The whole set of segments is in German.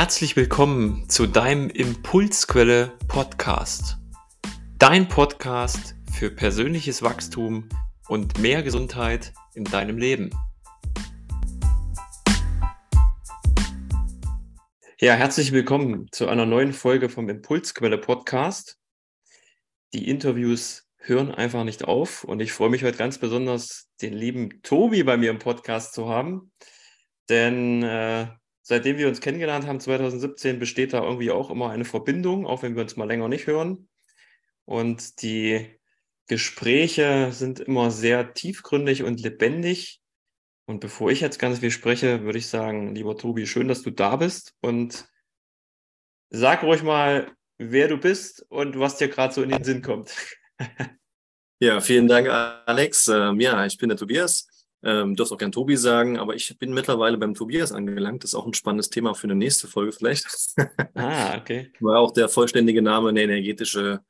Herzlich willkommen zu deinem Impulsquelle Podcast. Dein Podcast für persönliches Wachstum und mehr Gesundheit in deinem Leben. Ja, herzlich willkommen zu einer neuen Folge vom Impulsquelle Podcast. Die Interviews hören einfach nicht auf und ich freue mich heute ganz besonders, den lieben Tobi bei mir im Podcast zu haben. Denn äh, seitdem wir uns kennengelernt haben, 2017, besteht da irgendwie auch immer eine Verbindung, auch wenn wir uns mal länger nicht hören. Und die Gespräche sind immer sehr tiefgründig und lebendig. Und bevor ich jetzt ganz viel spreche, würde ich sagen, lieber Tobi, schön, dass du da bist und sag ruhig mal, wer du bist und was dir gerade so in den Sinn kommt. ja, vielen Dank, Alex. Ähm, ja, ich bin der Tobias. Ähm, du darfst auch gern Tobi sagen, aber ich bin mittlerweile beim Tobias angelangt. Das ist auch ein spannendes Thema für eine nächste Folge vielleicht. Ah, okay. Weil auch der vollständige Name eine energetische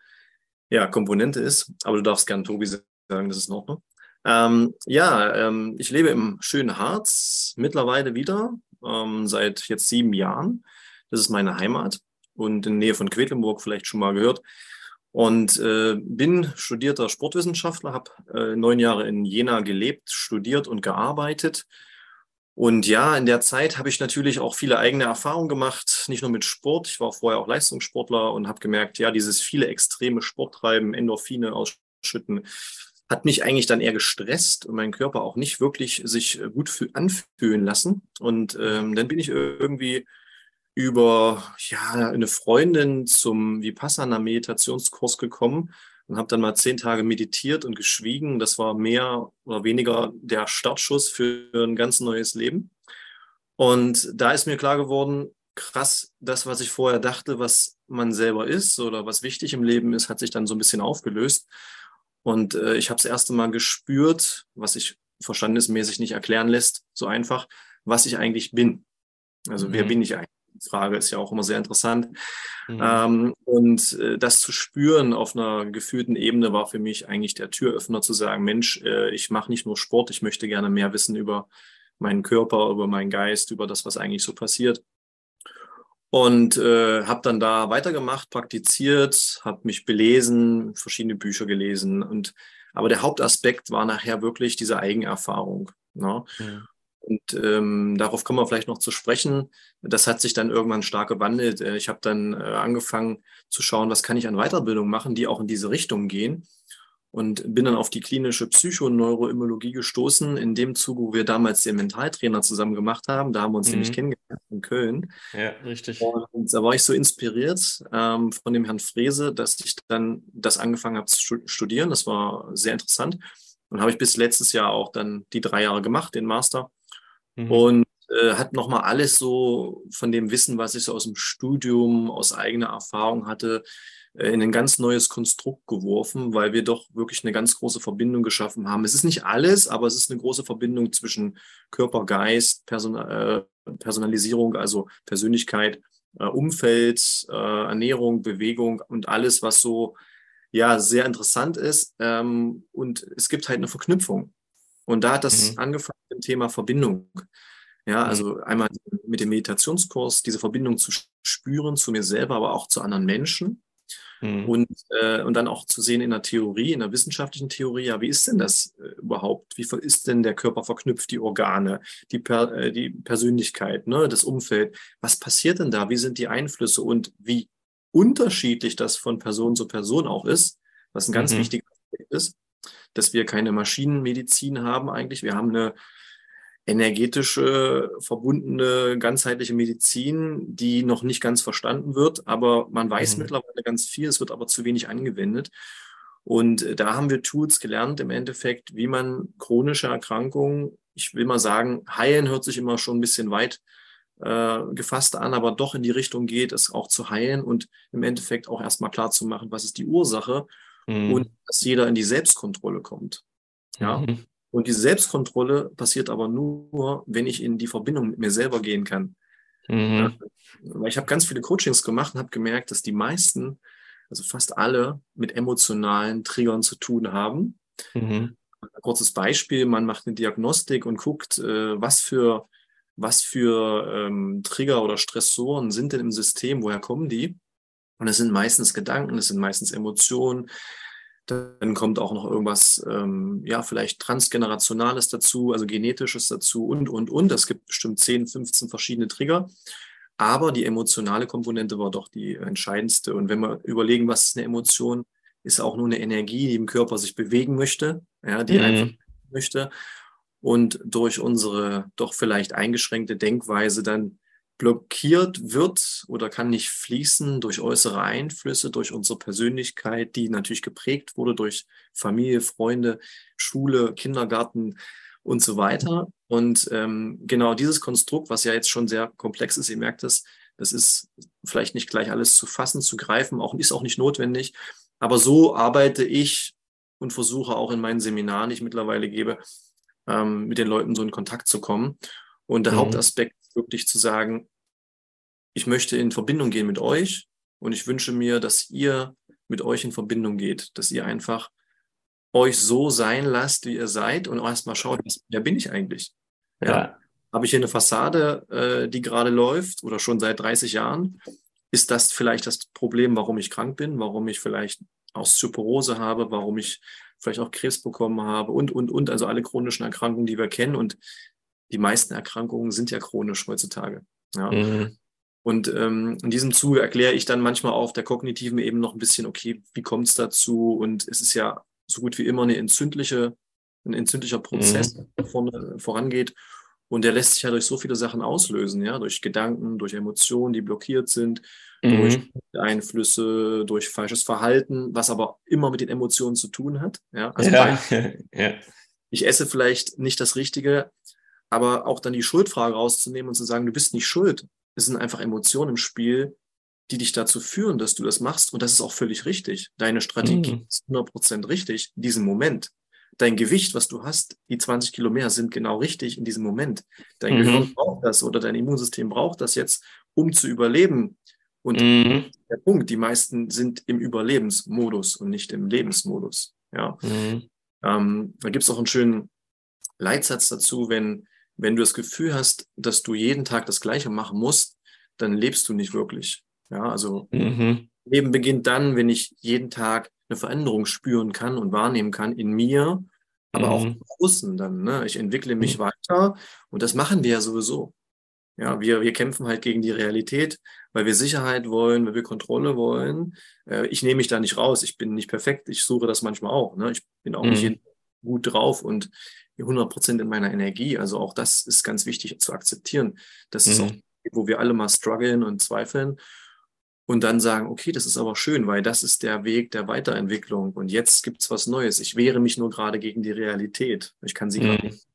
ja, Komponente ist. Aber du darfst gern Tobi sagen, das ist in Ordnung. Ähm, ja, ähm, ich lebe im schönen Harz mittlerweile wieder, ähm, seit jetzt sieben Jahren. Das ist meine Heimat und in der Nähe von Quedlinburg vielleicht schon mal gehört. Und äh, bin studierter Sportwissenschaftler, habe äh, neun Jahre in Jena gelebt, studiert und gearbeitet. Und ja, in der Zeit habe ich natürlich auch viele eigene Erfahrungen gemacht, nicht nur mit Sport. Ich war vorher auch Leistungssportler und habe gemerkt, ja, dieses viele extreme Sporttreiben, Endorphine ausschütten, hat mich eigentlich dann eher gestresst und meinen Körper auch nicht wirklich sich gut anfühlen lassen. Und ähm, dann bin ich irgendwie über ja, eine Freundin zum Vipassana-Meditationskurs gekommen und habe dann mal zehn Tage meditiert und geschwiegen. Das war mehr oder weniger der Startschuss für ein ganz neues Leben. Und da ist mir klar geworden, krass, das, was ich vorher dachte, was man selber ist oder was wichtig im Leben ist, hat sich dann so ein bisschen aufgelöst. Und äh, ich habe das erste Mal gespürt, was sich verstandesmäßig nicht erklären lässt, so einfach, was ich eigentlich bin. Also mhm. wer bin ich eigentlich? Frage ist ja auch immer sehr interessant. Mhm. Ähm, und äh, das zu spüren auf einer gefühlten Ebene war für mich eigentlich der Türöffner zu sagen, Mensch, äh, ich mache nicht nur Sport, ich möchte gerne mehr wissen über meinen Körper, über meinen Geist, über das, was eigentlich so passiert. Und äh, habe dann da weitergemacht, praktiziert, habe mich belesen, verschiedene Bücher gelesen. Und aber der Hauptaspekt war nachher wirklich diese Eigenerfahrung. Ne? Ja. Und ähm, darauf kommen wir vielleicht noch zu sprechen. Das hat sich dann irgendwann stark gewandelt. Äh, ich habe dann äh, angefangen zu schauen, was kann ich an Weiterbildung machen, die auch in diese Richtung gehen. Und bin dann auf die klinische Psychoneuroimmunologie gestoßen, in dem Zuge, wo wir damals den Mentaltrainer zusammen gemacht haben. Da haben wir uns mhm. nämlich kennengelernt in Köln. Ja, richtig. Und da war ich so inspiriert ähm, von dem Herrn Frese, dass ich dann das angefangen habe zu studieren. Das war sehr interessant. Und habe ich bis letztes Jahr auch dann die drei Jahre gemacht, den Master. Mhm. Und äh, hat nochmal alles so von dem Wissen, was ich so aus dem Studium, aus eigener Erfahrung hatte, äh, in ein ganz neues Konstrukt geworfen, weil wir doch wirklich eine ganz große Verbindung geschaffen haben. Es ist nicht alles, aber es ist eine große Verbindung zwischen Körper, Geist, Person, äh, Personalisierung, also Persönlichkeit, äh, Umfeld, äh, Ernährung, Bewegung und alles, was so ja sehr interessant ist. Ähm, und es gibt halt eine Verknüpfung. Und da hat das mhm. angefangen mit dem Thema Verbindung. Ja, mhm. also einmal mit dem Meditationskurs diese Verbindung zu spüren zu mir selber, aber auch zu anderen Menschen. Mhm. Und, äh, und dann auch zu sehen in der Theorie, in der wissenschaftlichen Theorie, ja, wie ist denn das äh, überhaupt? Wie ist denn der Körper verknüpft, die Organe, die, per, äh, die Persönlichkeit, ne, das Umfeld? Was passiert denn da? Wie sind die Einflüsse und wie unterschiedlich das von Person zu Person auch ist, was ein ganz mhm. wichtiger Aspekt ist dass wir keine Maschinenmedizin haben eigentlich. Wir haben eine energetische, verbundene, ganzheitliche Medizin, die noch nicht ganz verstanden wird, aber man weiß mhm. mittlerweile ganz viel, es wird aber zu wenig angewendet. Und äh, da haben wir Tools gelernt im Endeffekt, wie man chronische Erkrankungen, ich will mal sagen, heilen hört sich immer schon ein bisschen weit äh, gefasst an, aber doch in die Richtung geht, es auch zu heilen und im Endeffekt auch erstmal klar zu machen, was ist die Ursache mhm. und dass jeder in die Selbstkontrolle kommt. Ja. Mhm. Und diese Selbstkontrolle passiert aber nur, wenn ich in die Verbindung mit mir selber gehen kann. Mhm. Ja, weil ich habe ganz viele Coachings gemacht und habe gemerkt, dass die meisten, also fast alle, mit emotionalen Triggern zu tun haben. Mhm. Ein kurzes Beispiel, man macht eine Diagnostik und guckt, äh, was für was für ähm, Trigger oder Stressoren sind denn im System, woher kommen die? Und es sind meistens Gedanken, es sind meistens Emotionen. Dann kommt auch noch irgendwas, ähm, ja, vielleicht transgenerationales dazu, also genetisches dazu und, und, und. Es gibt bestimmt 10, 15 verschiedene Trigger. Aber die emotionale Komponente war doch die entscheidendste. Und wenn wir überlegen, was ist eine Emotion, ist auch nur eine Energie, die im Körper sich bewegen möchte, ja, die mhm. einfach möchte und durch unsere doch vielleicht eingeschränkte Denkweise dann blockiert wird oder kann nicht fließen durch äußere Einflüsse, durch unsere Persönlichkeit, die natürlich geprägt wurde durch Familie, Freunde, Schule, Kindergarten und so weiter. Und ähm, genau dieses Konstrukt, was ja jetzt schon sehr komplex ist, ihr merkt es, das ist vielleicht nicht gleich alles zu fassen, zu greifen, auch ist auch nicht notwendig. Aber so arbeite ich und versuche auch in meinen Seminaren, die ich mittlerweile gebe, ähm, mit den Leuten so in Kontakt zu kommen. Und der mhm. Hauptaspekt wirklich zu sagen, ich möchte in Verbindung gehen mit euch und ich wünsche mir, dass ihr mit euch in Verbindung geht, dass ihr einfach euch so sein lasst, wie ihr seid und erstmal schaut, wer bin ich eigentlich? Ja. ja. Habe ich hier eine Fassade, äh, die gerade läuft oder schon seit 30 Jahren? Ist das vielleicht das Problem, warum ich krank bin, warum ich vielleicht Osteoporose habe, warum ich vielleicht auch Krebs bekommen habe und, und, und, also alle chronischen Erkrankungen, die wir kennen. Und die meisten Erkrankungen sind ja chronisch heutzutage. Ja. Mhm. Und ähm, in diesem Zuge erkläre ich dann manchmal auf der kognitiven Ebene noch ein bisschen, okay, wie kommt es dazu? Und es ist ja so gut wie immer eine entzündliche, ein entzündlicher Prozess, mhm. der vorne, vorangeht. Und der lässt sich ja durch so viele Sachen auslösen, ja, durch Gedanken, durch Emotionen, die blockiert sind, mhm. durch Einflüsse, durch falsches Verhalten, was aber immer mit den Emotionen zu tun hat. Ja, also ja. ja. ich esse vielleicht nicht das Richtige, aber auch dann die Schuldfrage rauszunehmen und zu sagen, du bist nicht schuld. Es sind einfach Emotionen im Spiel, die dich dazu führen, dass du das machst. Und das ist auch völlig richtig. Deine Strategie mhm. ist 100% richtig in diesem Moment. Dein Gewicht, was du hast, die 20 Kilo mehr, sind genau richtig in diesem Moment. Dein mhm. Gehirn braucht das oder dein Immunsystem braucht das jetzt, um zu überleben. Und mhm. der Punkt, die meisten sind im Überlebensmodus und nicht im Lebensmodus. Ja. Mhm. Ähm, da gibt es auch einen schönen Leitsatz dazu, wenn, wenn du das Gefühl hast, dass du jeden Tag das Gleiche machen musst, dann lebst du nicht wirklich. Ja, also mhm. Leben beginnt dann, wenn ich jeden Tag eine Veränderung spüren kann und wahrnehmen kann in mir, aber mhm. auch im Außen dann. Ne? Ich entwickle mich mhm. weiter und das machen wir ja sowieso. Ja, wir, wir kämpfen halt gegen die Realität, weil wir Sicherheit wollen, weil wir Kontrolle wollen. Äh, ich nehme mich da nicht raus. Ich bin nicht perfekt. Ich suche das manchmal auch. Ne? Ich bin auch mhm. nicht gut drauf und 100 Prozent in meiner Energie. Also auch das ist ganz wichtig zu akzeptieren. Das mhm. ist auch, wo wir alle mal strugglen und zweifeln und dann sagen, okay, das ist aber schön, weil das ist der Weg der Weiterentwicklung und jetzt gibt es was Neues. Ich wehre mich nur gerade gegen die Realität. Ich kann sie mhm. gerade nicht.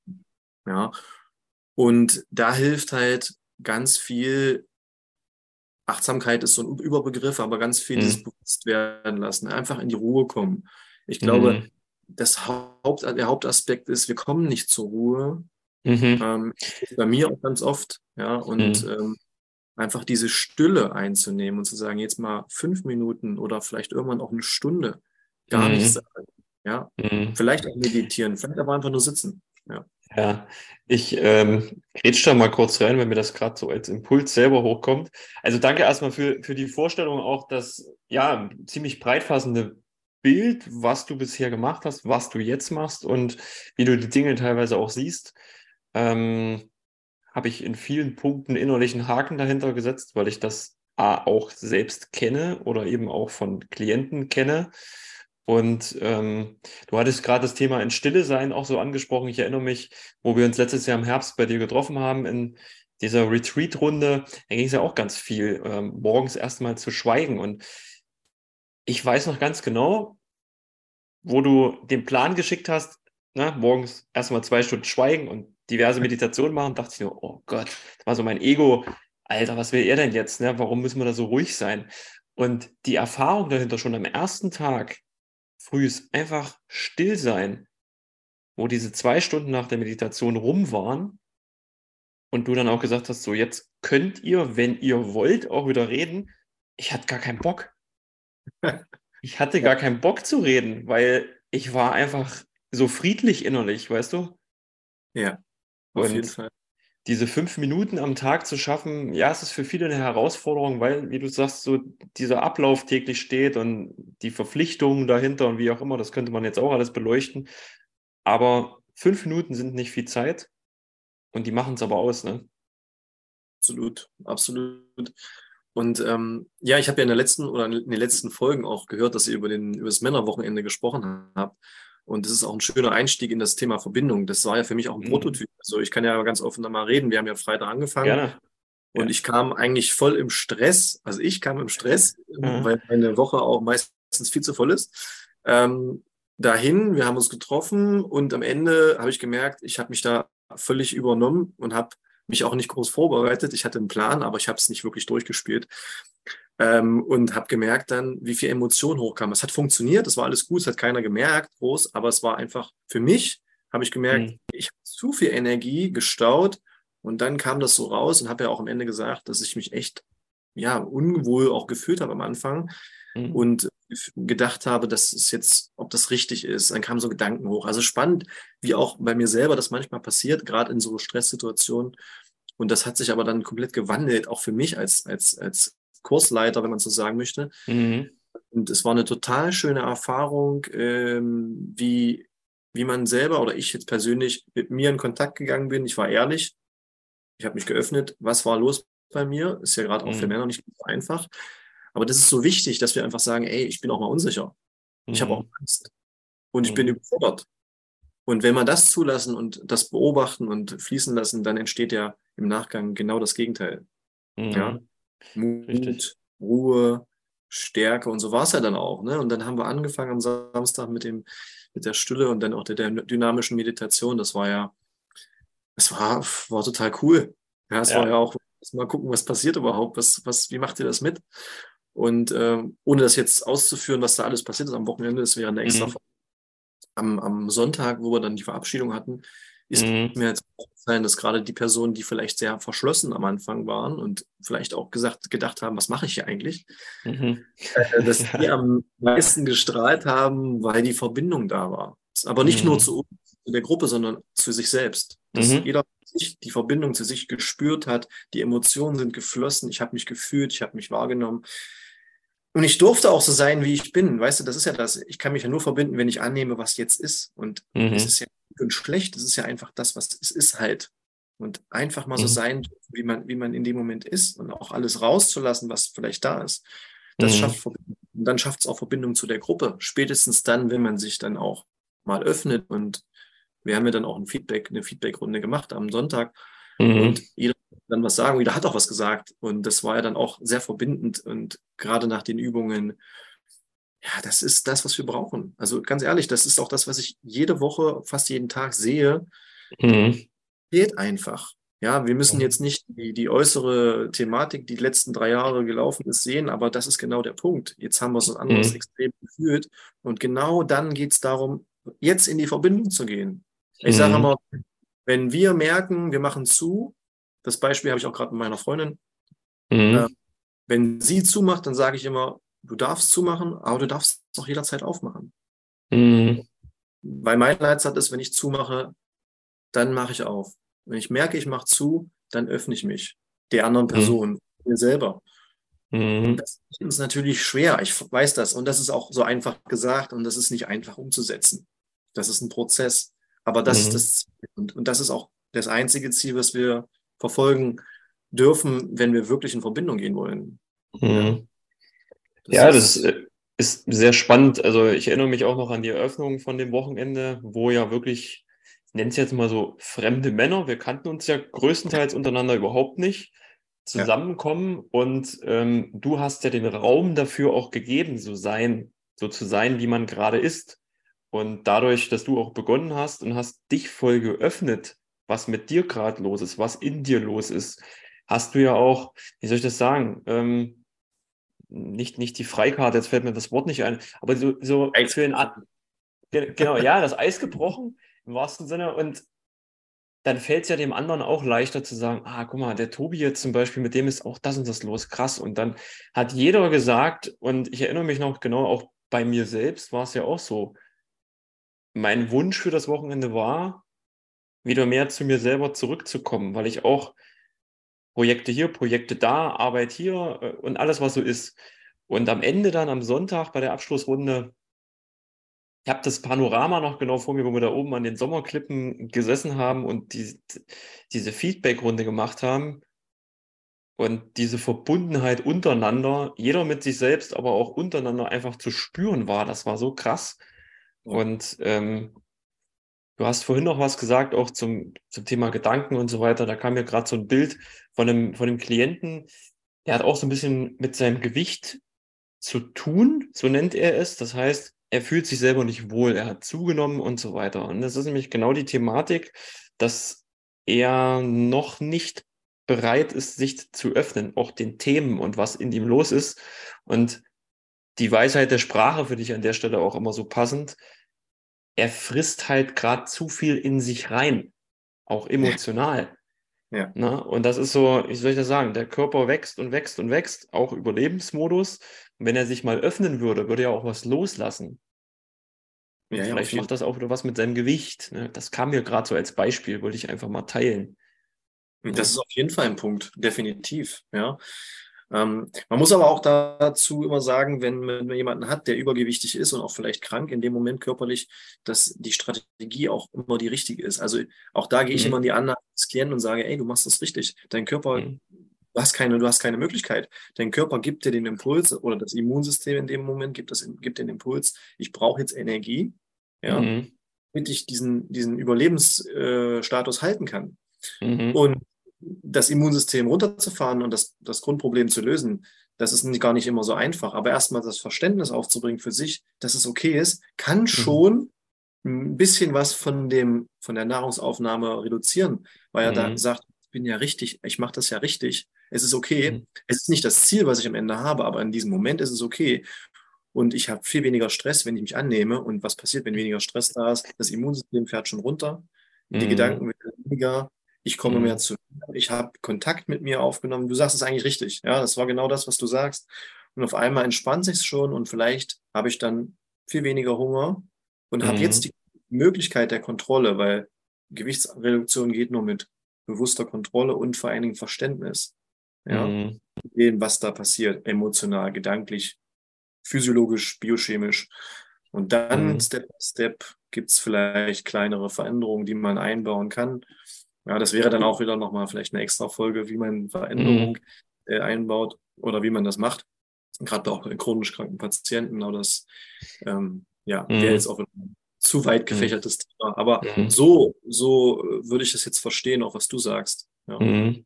Ja. Und da hilft halt ganz viel, Achtsamkeit ist so ein Überbegriff, aber ganz viel mhm. dieses Bewusstwerden lassen, einfach in die Ruhe kommen. Ich glaube, mhm. Das Haupt, der Hauptaspekt ist, wir kommen nicht zur Ruhe. Mhm. Ähm, bei mir auch ganz oft, ja, und mhm. ähm, einfach diese Stille einzunehmen und zu sagen, jetzt mal fünf Minuten oder vielleicht irgendwann auch eine Stunde gar mhm. nichts sagen. Ja, mhm. vielleicht auch meditieren, vielleicht aber einfach nur sitzen. Ja. Ja, ich ähm, da mal kurz rein, wenn mir das gerade so als Impuls selber hochkommt. Also danke erstmal für, für die Vorstellung auch, das ja ziemlich breitfassende Bild, was du bisher gemacht hast, was du jetzt machst und wie du die Dinge teilweise auch siehst. Ähm, Habe ich in vielen Punkten innerlichen Haken dahinter gesetzt, weil ich das A, auch selbst kenne oder eben auch von Klienten kenne und ähm, du hattest gerade das Thema in Stille sein auch so angesprochen. Ich erinnere mich, wo wir uns letztes Jahr im Herbst bei dir getroffen haben in dieser Retreat-Runde, da ging es ja auch ganz viel, ähm, morgens erstmal zu schweigen. Und ich weiß noch ganz genau, wo du den Plan geschickt hast, ne, morgens erstmal zwei Stunden schweigen und diverse Meditationen machen, dachte ich nur, oh Gott, das war so mein Ego. Alter, was will er denn jetzt? Ne? Warum müssen wir da so ruhig sein? Und die Erfahrung dahinter schon am ersten Tag, frühs einfach still sein, wo diese zwei Stunden nach der Meditation rum waren und du dann auch gesagt hast, so jetzt könnt ihr, wenn ihr wollt, auch wieder reden. Ich hatte gar keinen Bock. Ich hatte gar keinen Bock zu reden, weil ich war einfach so friedlich innerlich, weißt du? Ja, auf und jeden Fall. diese fünf Minuten am Tag zu schaffen, ja, es ist für viele eine Herausforderung, weil, wie du sagst, so dieser Ablauf täglich steht und die Verpflichtungen dahinter und wie auch immer, das könnte man jetzt auch alles beleuchten. Aber fünf Minuten sind nicht viel Zeit und die machen es aber aus, ne? Absolut, absolut. Und ähm, ja, ich habe ja in der letzten oder in den letzten Folgen auch gehört, dass ihr über, den, über das Männerwochenende gesprochen habt. Und das ist auch ein schöner Einstieg in das Thema Verbindung. Das war ja für mich auch ein mhm. Prototyp. Also ich kann ja ganz offen da mal reden. Wir haben ja Freitag angefangen. Gerne. Und ja. ich kam eigentlich voll im Stress. Also ich kam im Stress, mhm. weil meine Woche auch meistens viel zu voll ist. Ähm, dahin, wir haben uns getroffen und am Ende habe ich gemerkt, ich habe mich da völlig übernommen und habe mich auch nicht groß vorbereitet. Ich hatte einen Plan, aber ich habe es nicht wirklich durchgespielt. Ähm, und habe gemerkt dann, wie viel Emotion hochkam. Es hat funktioniert, es war alles gut, es hat keiner gemerkt, groß, aber es war einfach für mich, habe ich gemerkt, mhm. ich habe zu viel Energie gestaut und dann kam das so raus und habe ja auch am Ende gesagt, dass ich mich echt ja unwohl auch gefühlt habe am Anfang mhm. und gedacht habe, dass es jetzt, ob das richtig ist. Dann kamen so Gedanken hoch. Also spannend, wie auch bei mir selber das manchmal passiert, gerade in so Stresssituationen. Und das hat sich aber dann komplett gewandelt, auch für mich als, als, als Kursleiter, wenn man so sagen möchte. Mhm. Und es war eine total schöne Erfahrung, ähm, wie, wie man selber oder ich jetzt persönlich mit mir in Kontakt gegangen bin. Ich war ehrlich, ich habe mich geöffnet, was war los bei mir? Ist ja gerade auch mhm. für Männer nicht so einfach. Aber das ist so wichtig, dass wir einfach sagen, ey, ich bin auch mal unsicher. Ich habe auch mhm. Angst. Und ich bin mhm. überfordert. Und wenn wir das zulassen und das beobachten und fließen lassen, dann entsteht ja im Nachgang genau das Gegenteil. Mhm. Ja? Mut, Richtig. Ruhe, Stärke und so war es ja dann auch. Ne? Und dann haben wir angefangen am Samstag mit dem, mit der Stille und dann auch der, der dynamischen Meditation. Das war ja, es war, war total cool. Ja, es ja. war ja auch, mal gucken, was passiert überhaupt, was, was, wie macht ihr das mit? Und äh, ohne das jetzt auszuführen, was da alles passiert ist am Wochenende, das wäre eine extra mhm. am, am Sonntag, wo wir dann die Verabschiedung hatten, ist mhm. mir jetzt sein, dass gerade die Personen, die vielleicht sehr verschlossen am Anfang waren und vielleicht auch gesagt, gedacht haben, was mache ich hier eigentlich, mhm. äh, dass die am meisten gestrahlt haben, weil die Verbindung da war. Aber nicht mhm. nur zu, zu der Gruppe, sondern zu sich selbst. Dass mhm. jeder sich die Verbindung zu sich gespürt hat, die Emotionen sind geflossen, ich habe mich gefühlt, ich habe mich wahrgenommen. Und ich durfte auch so sein, wie ich bin. Weißt du, das ist ja das. Ich kann mich ja nur verbinden, wenn ich annehme, was jetzt ist. Und mhm. es ist ja gut und schlecht. Es ist ja einfach das, was es ist halt. Und einfach mal mhm. so sein, wie man, wie man in dem Moment ist und auch alles rauszulassen, was vielleicht da ist. Das mhm. schafft Verbindung. Und dann schafft es auch Verbindung zu der Gruppe. Spätestens dann, wenn man sich dann auch mal öffnet. Und wir haben ja dann auch ein Feedback, eine Feedbackrunde gemacht am Sonntag. Mhm. Und jeder dann was sagen, jeder hat auch was gesagt. Und das war ja dann auch sehr verbindend. Und gerade nach den Übungen, ja, das ist das, was wir brauchen. Also ganz ehrlich, das ist auch das, was ich jede Woche, fast jeden Tag sehe. Mhm. Geht einfach. Ja, wir müssen jetzt nicht die, die äußere Thematik, die, die letzten drei Jahre gelaufen ist, sehen, aber das ist genau der Punkt. Jetzt haben wir so ein anderes mhm. Extrem gefühlt. Und genau dann geht es darum, jetzt in die Verbindung zu gehen. Ich mhm. sage immer, wenn wir merken, wir machen zu, das Beispiel habe ich auch gerade mit meiner Freundin. Mhm. Äh, wenn sie zumacht, dann sage ich immer, du darfst zumachen, aber du darfst es auch jederzeit aufmachen. Mhm. Weil mein Leitsatz ist, wenn ich zumache, dann mache ich auf. Wenn ich merke, ich mache zu, dann öffne ich mich der anderen mhm. Person, mhm. mir selber. Mhm. Das ist natürlich schwer, ich weiß das. Und das ist auch so einfach gesagt und das ist nicht einfach umzusetzen. Das ist ein Prozess. Aber das ist mhm. das Ziel. Und, und das ist auch das einzige Ziel, was wir verfolgen dürfen, wenn wir wirklich in Verbindung gehen wollen. Mhm. Das ja, das ist, ist sehr spannend. Also ich erinnere mich auch noch an die Eröffnung von dem Wochenende, wo ja wirklich, ich nenne es jetzt mal so, fremde Männer, wir kannten uns ja größtenteils untereinander überhaupt nicht, zusammenkommen ja. und ähm, du hast ja den Raum dafür auch gegeben, so sein, so zu sein, wie man gerade ist. Und dadurch, dass du auch begonnen hast und hast dich voll geöffnet, was mit dir gerade los ist, was in dir los ist, hast du ja auch, wie soll ich das sagen, ähm, nicht, nicht die Freikarte, jetzt fällt mir das Wort nicht ein, aber so, so für den, genau, ja, das Eis gebrochen im wahrsten Sinne und dann fällt es ja dem anderen auch leichter zu sagen, ah, guck mal, der Tobi jetzt zum Beispiel, mit dem ist auch das und das los, krass. Und dann hat jeder gesagt, und ich erinnere mich noch genau, auch bei mir selbst war es ja auch so, mein Wunsch für das Wochenende war, wieder mehr zu mir selber zurückzukommen, weil ich auch Projekte hier, Projekte da, Arbeit hier äh, und alles, was so ist. Und am Ende dann am Sonntag bei der Abschlussrunde, ich habe das Panorama noch genau vor mir, wo wir da oben an den Sommerklippen gesessen haben und die, diese Feedback-Runde gemacht haben. Und diese Verbundenheit untereinander, jeder mit sich selbst, aber auch untereinander einfach zu spüren war, das war so krass. Und ähm, du hast vorhin noch was gesagt, auch zum, zum Thema Gedanken und so weiter. Da kam mir gerade so ein Bild von einem, von einem Klienten, der hat auch so ein bisschen mit seinem Gewicht zu tun, so nennt er es. Das heißt, er fühlt sich selber nicht wohl, er hat zugenommen und so weiter. Und das ist nämlich genau die Thematik, dass er noch nicht bereit ist, sich zu öffnen, auch den Themen und was in ihm los ist. Und die Weisheit der Sprache für dich an der Stelle auch immer so passend. Er frisst halt gerade zu viel in sich rein, auch emotional. Ja. Na, und das ist so, wie soll ich das sagen, der Körper wächst und wächst und wächst, auch Überlebensmodus. Und wenn er sich mal öffnen würde, würde er auch was loslassen. Ja, vielleicht macht das auch wieder was mit seinem Gewicht. Ne? Das kam mir gerade so als Beispiel, wollte ich einfach mal teilen. Das ist auf jeden Fall ein Punkt, definitiv. Ja. Ähm, man muss aber auch dazu immer sagen, wenn man jemanden hat, der übergewichtig ist und auch vielleicht krank in dem Moment körperlich, dass die Strategie auch immer die richtige ist. Also auch da gehe ich mhm. immer in die Annahme des Klienten und sage, ey, du machst das richtig. Dein Körper, mhm. du hast keine, du hast keine Möglichkeit. Dein Körper gibt dir den Impuls oder das Immunsystem in dem Moment gibt, das, gibt den Impuls, ich brauche jetzt Energie, ja, mhm. damit ich diesen, diesen Überlebensstatus äh, halten kann. Mhm. Und das Immunsystem runterzufahren und das, das Grundproblem zu lösen, das ist nicht, gar nicht immer so einfach. Aber erstmal das Verständnis aufzubringen für sich, dass es okay ist, kann mhm. schon ein bisschen was von, dem, von der Nahrungsaufnahme reduzieren, weil er mhm. dann sagt, ich bin ja richtig, ich mache das ja richtig. Es ist okay. Mhm. Es ist nicht das Ziel, was ich am Ende habe, aber in diesem Moment ist es okay. Und ich habe viel weniger Stress, wenn ich mich annehme. Und was passiert, wenn weniger Stress da ist? Das Immunsystem fährt schon runter. Die mhm. Gedanken werden weniger ich komme mhm. mehr zu mir, ich habe Kontakt mit mir aufgenommen. Du sagst es eigentlich richtig. Ja, das war genau das, was du sagst. Und auf einmal entspannt sich schon und vielleicht habe ich dann viel weniger Hunger und mhm. habe jetzt die Möglichkeit der Kontrolle, weil Gewichtsreduktion geht nur mit bewusster Kontrolle und vor allen Dingen Verständnis. Ja, mhm. dem, was da passiert, emotional, gedanklich, physiologisch, biochemisch. Und dann mhm. Step by Step gibt es vielleicht kleinere Veränderungen, die man einbauen kann. Ja, das wäre dann auch wieder nochmal vielleicht eine extra Folge, wie man Veränderung mhm. äh, einbaut oder wie man das macht. Gerade auch bei chronisch kranken Patienten, aber das ähm, ja, mhm. wäre jetzt auch ein zu weit mhm. gefächertes mhm. Thema. Aber mhm. so, so würde ich das jetzt verstehen, auch was du sagst. Ja. Mhm.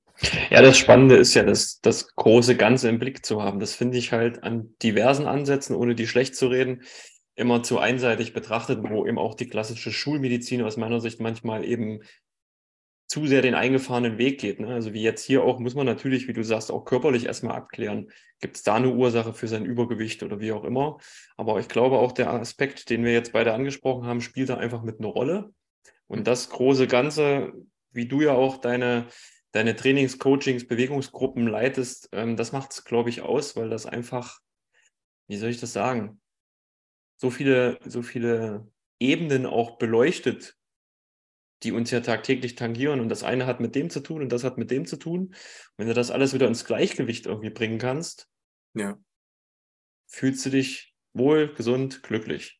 Ja, das Spannende ist ja, das, das große Ganze im Blick zu haben. Das finde ich halt an diversen Ansätzen, ohne die schlecht zu reden, immer zu einseitig betrachtet, wo eben auch die klassische Schulmedizin aus meiner Sicht manchmal eben zu sehr den eingefahrenen Weg geht. Ne? Also wie jetzt hier auch, muss man natürlich, wie du sagst, auch körperlich erstmal abklären. Gibt es da eine Ursache für sein Übergewicht oder wie auch immer? Aber ich glaube auch der Aspekt, den wir jetzt beide angesprochen haben, spielt da einfach mit einer Rolle. Und das große Ganze, wie du ja auch deine, deine Trainings, Coachings, Bewegungsgruppen leitest, ähm, das macht es, glaube ich, aus, weil das einfach, wie soll ich das sagen, so viele, so viele Ebenen auch beleuchtet die uns ja tagtäglich tangieren und das eine hat mit dem zu tun und das hat mit dem zu tun. wenn du das alles wieder ins Gleichgewicht irgendwie bringen kannst, ja. fühlst du dich wohl, gesund, glücklich.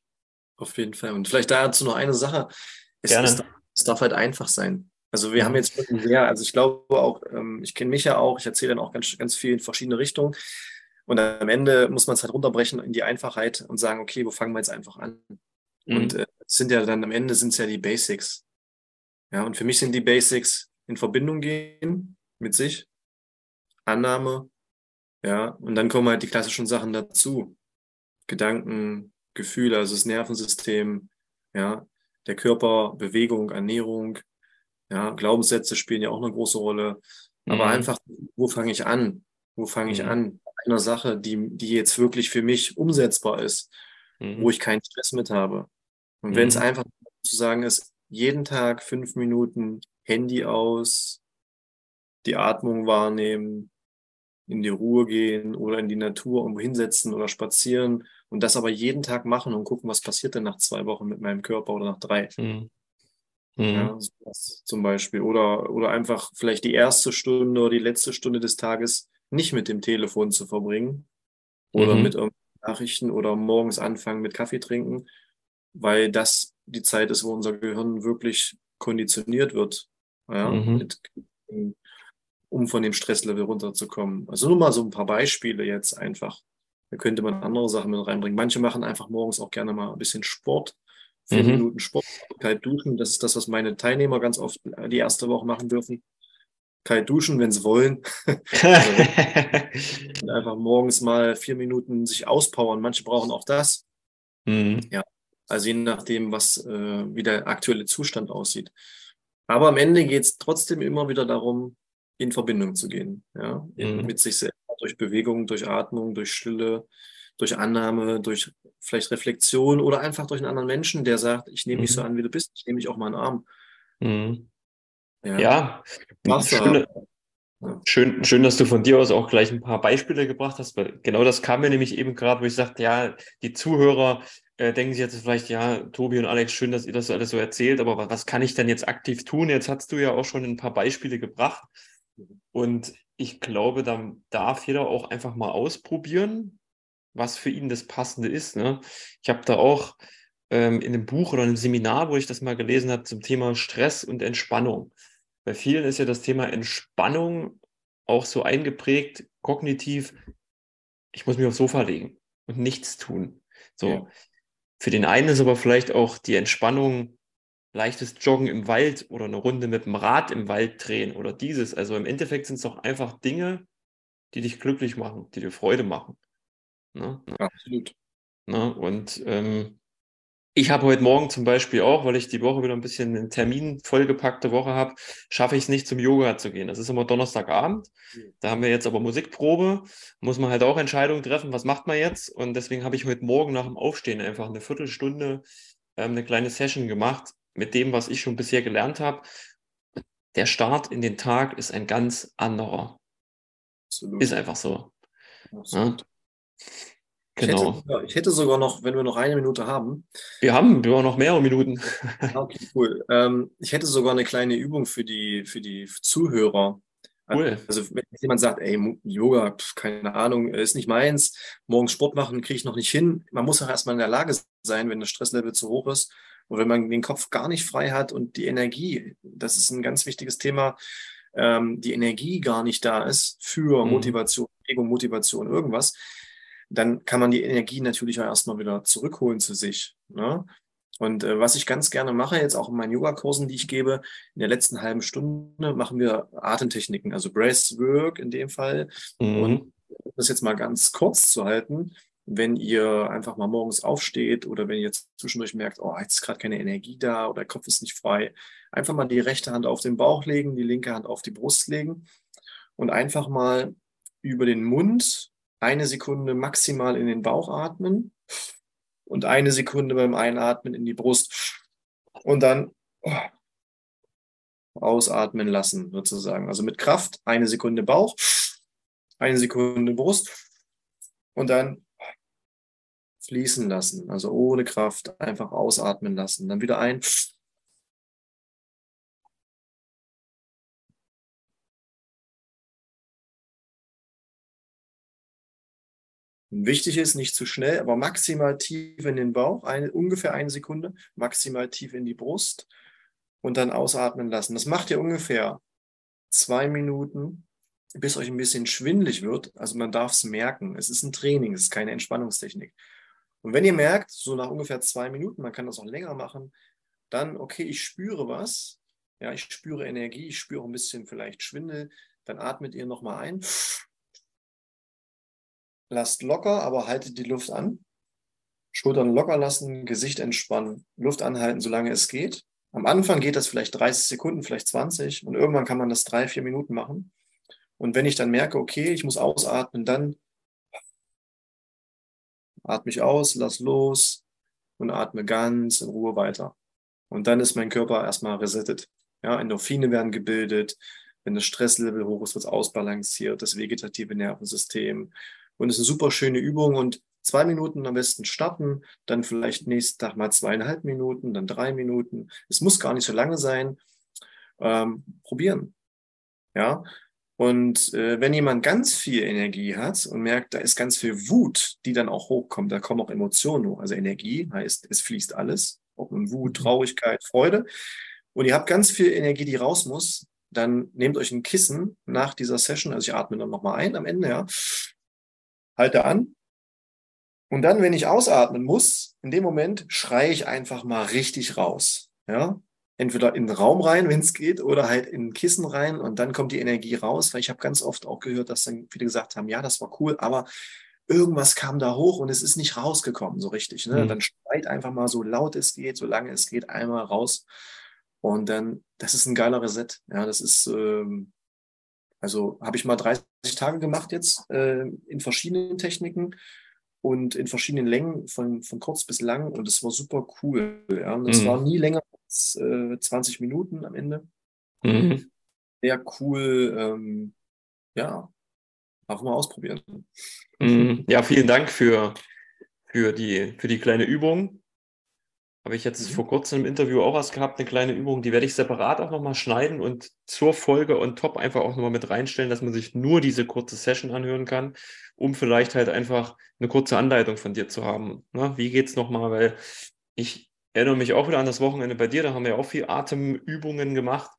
Auf jeden Fall. Und vielleicht dazu noch eine Sache. Es, Gerne. Es, es darf halt einfach sein. Also wir haben jetzt sehr, also ich glaube auch, ähm, ich kenne mich ja auch, ich erzähle dann auch ganz, ganz viel in verschiedene Richtungen. Und am Ende muss man es halt runterbrechen in die Einfachheit und sagen, okay, wo fangen wir jetzt einfach an? Mhm. Und äh, es sind ja dann am Ende sind es ja die Basics. Ja, und für mich sind die Basics in Verbindung gehen mit sich, Annahme, ja, und dann kommen halt die klassischen Sachen dazu. Gedanken, Gefühle, also das Nervensystem, ja, der Körper, Bewegung, Ernährung, ja, Glaubenssätze spielen ja auch eine große Rolle. Aber mhm. einfach, wo fange ich an? Wo fange ich mhm. an? Einer Sache, die, die jetzt wirklich für mich umsetzbar ist, mhm. wo ich keinen Stress mit habe. Und wenn es mhm. einfach zu sagen ist, jeden Tag fünf Minuten Handy aus, die Atmung wahrnehmen, in die Ruhe gehen oder in die Natur irgendwo hinsetzen oder spazieren und das aber jeden Tag machen und gucken, was passiert denn nach zwei Wochen mit meinem Körper oder nach drei. Mhm. Mhm. Ja, zum Beispiel. Oder, oder einfach vielleicht die erste Stunde oder die letzte Stunde des Tages nicht mit dem Telefon zu verbringen oder mhm. mit Nachrichten oder morgens anfangen mit Kaffee trinken, weil das die Zeit ist, wo unser Gehirn wirklich konditioniert wird, ja, mhm. mit, um von dem Stresslevel runterzukommen. Also nur mal so ein paar Beispiele jetzt einfach. Da könnte man andere Sachen mit reinbringen. Manche machen einfach morgens auch gerne mal ein bisschen Sport. Vier mhm. Minuten Sport, kalt duschen. Das ist das, was meine Teilnehmer ganz oft die erste Woche machen dürfen. Kalt duschen, wenn sie wollen. also, einfach morgens mal vier Minuten sich auspowern. Manche brauchen auch das. Mhm. Ja, also je nachdem, was, äh, wie der aktuelle Zustand aussieht. Aber am Ende geht es trotzdem immer wieder darum, in Verbindung zu gehen. Ja? Mhm. Mit sich selbst, durch Bewegung, durch Atmung, durch Stille, durch Annahme, durch vielleicht Reflexion oder einfach durch einen anderen Menschen, der sagt, ich nehme dich so mhm. an, wie du bist, ich nehme dich auch mal in den Arm. Mhm. Ja, ja. Schön, schön, schön, dass du von dir aus auch gleich ein paar Beispiele gebracht hast, weil genau das kam mir nämlich eben gerade, wo ich sagte, ja, die Zuhörer äh, denken sich jetzt vielleicht, ja, Tobi und Alex, schön, dass ihr das alles so erzählt, aber was kann ich denn jetzt aktiv tun? Jetzt hast du ja auch schon ein paar Beispiele gebracht. Und ich glaube, da darf jeder auch einfach mal ausprobieren, was für ihn das Passende ist. Ne? Ich habe da auch ähm, in einem Buch oder einem Seminar, wo ich das mal gelesen habe, zum Thema Stress und Entspannung. Bei vielen ist ja das Thema Entspannung auch so eingeprägt, kognitiv, ich muss mich aufs Sofa legen und nichts tun. So. Ja. Für den einen ist aber vielleicht auch die Entspannung leichtes Joggen im Wald oder eine Runde mit dem Rad im Wald drehen oder dieses. Also im Endeffekt sind es doch einfach Dinge, die dich glücklich machen, die dir Freude machen. Ne? Absolut. Ne? Und ähm, ich habe heute Morgen zum Beispiel auch, weil ich die Woche wieder ein bisschen einen Termin vollgepackte Woche habe, schaffe ich es nicht zum Yoga zu gehen. Das ist immer Donnerstagabend. Da haben wir jetzt aber Musikprobe. Muss man halt auch Entscheidungen treffen, was macht man jetzt? Und deswegen habe ich heute Morgen nach dem Aufstehen einfach eine Viertelstunde ähm, eine kleine Session gemacht, mit dem, was ich schon bisher gelernt habe, der Start in den Tag ist ein ganz anderer. Absolut. Ist einfach so. Ja? Genau. Ich hätte, ich hätte, sogar noch, wenn wir noch eine Minute haben. Wir haben, wir haben noch mehrere Minuten. okay, cool. Ähm, ich hätte sogar eine kleine Übung für die, für die Zuhörer. Cool. Also wenn jemand sagt, ey, Yoga, keine Ahnung, ist nicht meins, morgens Sport machen kriege ich noch nicht hin. Man muss auch erstmal in der Lage sein, wenn das Stresslevel zu hoch ist, und wenn man den Kopf gar nicht frei hat und die Energie, das ist ein ganz wichtiges Thema, ähm, die Energie gar nicht da ist für mhm. Motivation, Ego, Motivation, irgendwas, dann kann man die Energie natürlich auch erstmal wieder zurückholen zu sich. Ne? Und äh, was ich ganz gerne mache, jetzt auch in meinen Yoga-Kursen, die ich gebe, in der letzten halben Stunde machen wir Atemtechniken, also Breathwork in dem Fall. Mhm. Und das jetzt mal ganz kurz zu halten, wenn ihr einfach mal morgens aufsteht oder wenn ihr jetzt zwischendurch merkt, oh, jetzt ist gerade keine Energie da oder der Kopf ist nicht frei, einfach mal die rechte Hand auf den Bauch legen, die linke Hand auf die Brust legen und einfach mal über den Mund eine Sekunde maximal in den Bauch atmen und eine Sekunde beim Einatmen in die Brust und dann oh, ausatmen lassen, sozusagen. Also mit Kraft eine Sekunde Bauch, eine Sekunde Brust und dann fließen lassen, also ohne Kraft einfach ausatmen lassen. Dann wieder ein. Wichtig ist, nicht zu schnell, aber maximal tief in den Bauch, eine, ungefähr eine Sekunde, maximal tief in die Brust und dann ausatmen lassen. Das macht ihr ungefähr zwei Minuten, bis euch ein bisschen schwindlig wird. Also man darf es merken. Es ist ein Training, es ist keine Entspannungstechnik. Und wenn ihr merkt, so nach ungefähr zwei Minuten, man kann das auch länger machen, dann, okay, ich spüre was, ja, ich spüre Energie, ich spüre ein bisschen vielleicht Schwindel, dann atmet ihr nochmal ein. Lasst locker, aber haltet die Luft an. Schultern locker lassen, Gesicht entspannen, Luft anhalten, solange es geht. Am Anfang geht das vielleicht 30 Sekunden, vielleicht 20 und irgendwann kann man das drei, vier Minuten machen. Und wenn ich dann merke, okay, ich muss ausatmen, dann Atme ich aus, lass los und atme ganz in Ruhe weiter. Und dann ist mein Körper erstmal resettet. Ja, Endorphine werden gebildet. Wenn das Stresslevel hoch ist, wird es ausbalanciert, das vegetative Nervensystem. Und es ist eine super schöne Übung und zwei Minuten am besten starten, dann vielleicht nächsten Tag mal zweieinhalb Minuten, dann drei Minuten. Es muss gar nicht so lange sein. Ähm, probieren. Ja. Und äh, wenn jemand ganz viel Energie hat und merkt, da ist ganz viel Wut, die dann auch hochkommt, da kommen auch Emotionen hoch. Also Energie heißt, es fließt alles, ob nun Wut, mhm. Traurigkeit, Freude. Und ihr habt ganz viel Energie, die raus muss, dann nehmt euch ein Kissen nach dieser Session, also ich atme dann nochmal ein am Ende, ja, halte an. Und dann, wenn ich ausatmen muss, in dem Moment schreie ich einfach mal richtig raus. Ja, entweder in den Raum rein, wenn es geht, oder halt in ein Kissen rein und dann kommt die Energie raus, weil ich habe ganz oft auch gehört, dass dann viele gesagt haben, ja, das war cool, aber irgendwas kam da hoch und es ist nicht rausgekommen so richtig. Ne? Mhm. Dann schreit einfach mal so laut es geht, so lange es geht, einmal raus und dann, das ist ein geiler Reset. Ja, das ist, ähm, also habe ich mal 30 Tage gemacht jetzt äh, in verschiedenen Techniken und in verschiedenen Längen von, von kurz bis lang und es war super cool. Ja, und es mhm. war nie länger als äh, 20 Minuten am Ende. Mhm. Sehr cool. Ähm, ja, einfach mal ausprobieren. Mhm. Ja, vielen Dank für, für, die, für die kleine Übung. Habe ich jetzt mhm. vor kurzem im Interview auch was gehabt, eine kleine Übung, die werde ich separat auch nochmal schneiden und zur Folge und top einfach auch nochmal mit reinstellen, dass man sich nur diese kurze Session anhören kann, um vielleicht halt einfach eine kurze Anleitung von dir zu haben. Na, wie es nochmal? Weil ich erinnere mich auch wieder an das Wochenende bei dir, da haben wir ja auch viel Atemübungen gemacht.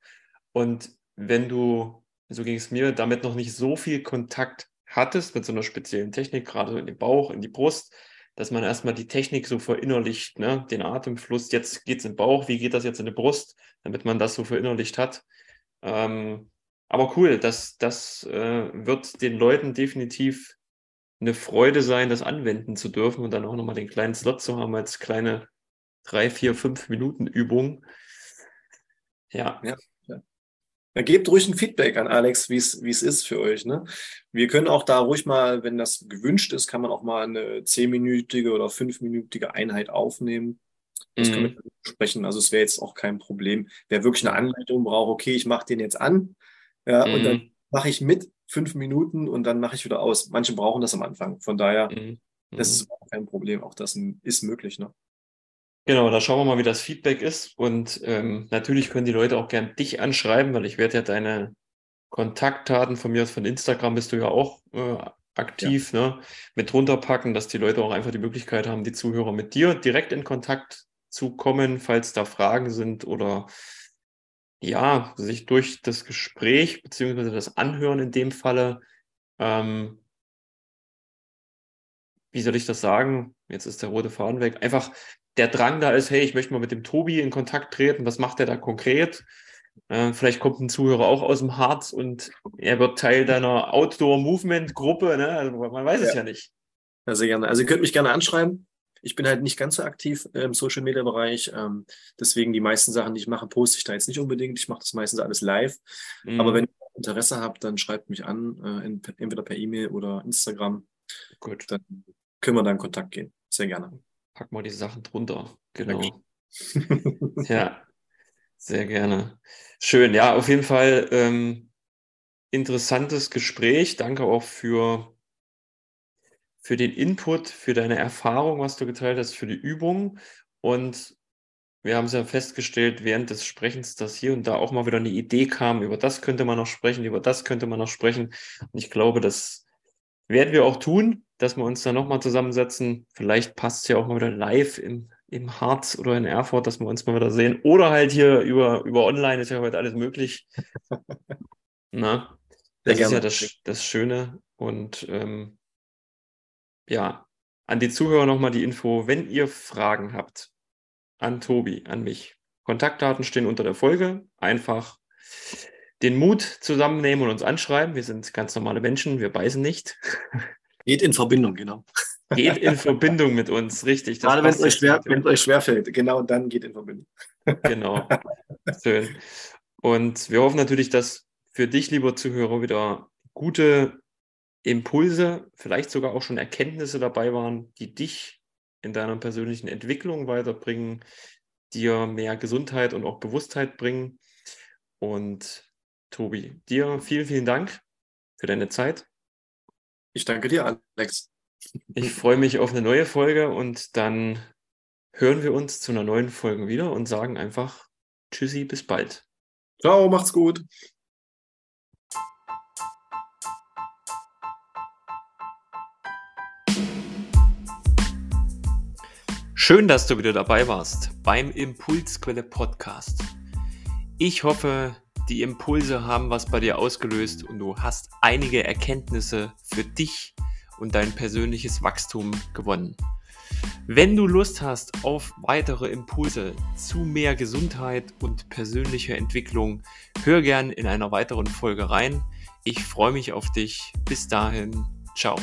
Und wenn du, so ging es mir, damit noch nicht so viel Kontakt hattest mit so einer speziellen Technik, gerade in den Bauch, in die Brust, dass man erstmal die Technik so verinnerlicht, ne? den Atemfluss, jetzt geht es im Bauch, wie geht das jetzt in die Brust, damit man das so verinnerlicht hat. Ähm, aber cool, das, das äh, wird den Leuten definitiv eine Freude sein, das anwenden zu dürfen und dann auch nochmal den kleinen Slot zu haben als kleine drei, vier, fünf Minuten Übung. Ja. ja. Ja, gebt ruhig ein Feedback an Alex, wie es ist für euch. Ne? Wir können auch da ruhig mal, wenn das gewünscht ist, kann man auch mal eine zehnminütige oder fünfminütige Einheit aufnehmen. Das mhm. können wir besprechen. Also es wäre jetzt auch kein Problem. Wer wirklich eine Anleitung braucht, okay, ich mache den jetzt an ja, mhm. und dann mhm. mache ich mit fünf Minuten und dann mache ich wieder aus. Manche brauchen das am Anfang. Von daher, mhm. das mhm. ist auch kein Problem. Auch das ist möglich. Ne? Genau, da schauen wir mal, wie das Feedback ist. Und ähm, natürlich können die Leute auch gern dich anschreiben, weil ich werde ja deine Kontaktdaten von mir aus von Instagram bist du ja auch äh, aktiv, ja. ne, mit runterpacken, dass die Leute auch einfach die Möglichkeit haben, die Zuhörer mit dir direkt in Kontakt zu kommen, falls da Fragen sind oder ja, sich durch das Gespräch beziehungsweise das Anhören in dem Falle, ähm, wie soll ich das sagen? Jetzt ist der rote Faden weg. Einfach der Drang da ist, hey, ich möchte mal mit dem Tobi in Kontakt treten, was macht er da konkret? Äh, vielleicht kommt ein Zuhörer auch aus dem Harz und er wird Teil deiner Outdoor-Movement-Gruppe, ne? Also man weiß ja. es ja nicht. Sehr gerne. Also ihr könnt mich gerne anschreiben. Ich bin halt nicht ganz so aktiv im Social Media Bereich. Ähm, deswegen die meisten Sachen, die ich mache, poste ich da jetzt nicht unbedingt. Ich mache das meistens alles live. Mhm. Aber wenn ihr Interesse habt, dann schreibt mich an, äh, entweder per E-Mail oder Instagram. Gut. Dann können wir da in Kontakt gehen. Sehr gerne pack mal die Sachen drunter. Genau. ja, sehr gerne. Schön. Ja, auf jeden Fall ähm, interessantes Gespräch. Danke auch für, für den Input, für deine Erfahrung, was du geteilt hast, für die Übung. Und wir haben es ja festgestellt während des Sprechens, dass hier und da auch mal wieder eine Idee kam, über das könnte man noch sprechen, über das könnte man noch sprechen. Und ich glaube, das werden wir auch tun dass wir uns da nochmal zusammensetzen. Vielleicht passt es ja auch mal wieder live im, im Harz oder in Erfurt, dass wir uns mal wieder sehen. Oder halt hier über, über online ist ja heute alles möglich. Na, das Sehr ist ja das, das Schöne. Und ähm, ja, an die Zuhörer nochmal die Info, wenn ihr Fragen habt, an Tobi, an mich. Kontaktdaten stehen unter der Folge. Einfach den Mut zusammennehmen und uns anschreiben. Wir sind ganz normale Menschen, wir beißen nicht. Geht in Verbindung, genau. Geht in Verbindung mit uns, richtig. Gerade wenn es euch, schwer, euch schwerfällt, genau dann geht in Verbindung. Genau. Schön. Und wir hoffen natürlich, dass für dich, lieber Zuhörer, wieder gute Impulse, vielleicht sogar auch schon Erkenntnisse dabei waren, die dich in deiner persönlichen Entwicklung weiterbringen, dir mehr Gesundheit und auch Bewusstheit bringen. Und Tobi, dir vielen, vielen Dank für deine Zeit. Ich danke dir, Alex. Ich freue mich auf eine neue Folge und dann hören wir uns zu einer neuen Folge wieder und sagen einfach Tschüssi, bis bald. Ciao, macht's gut. Schön, dass du wieder dabei warst beim Impulsquelle Podcast. Ich hoffe, die Impulse haben was bei dir ausgelöst und du hast einige Erkenntnisse für dich und dein persönliches Wachstum gewonnen. Wenn du Lust hast auf weitere Impulse zu mehr Gesundheit und persönlicher Entwicklung, hör gern in einer weiteren Folge rein. Ich freue mich auf dich. Bis dahin, ciao.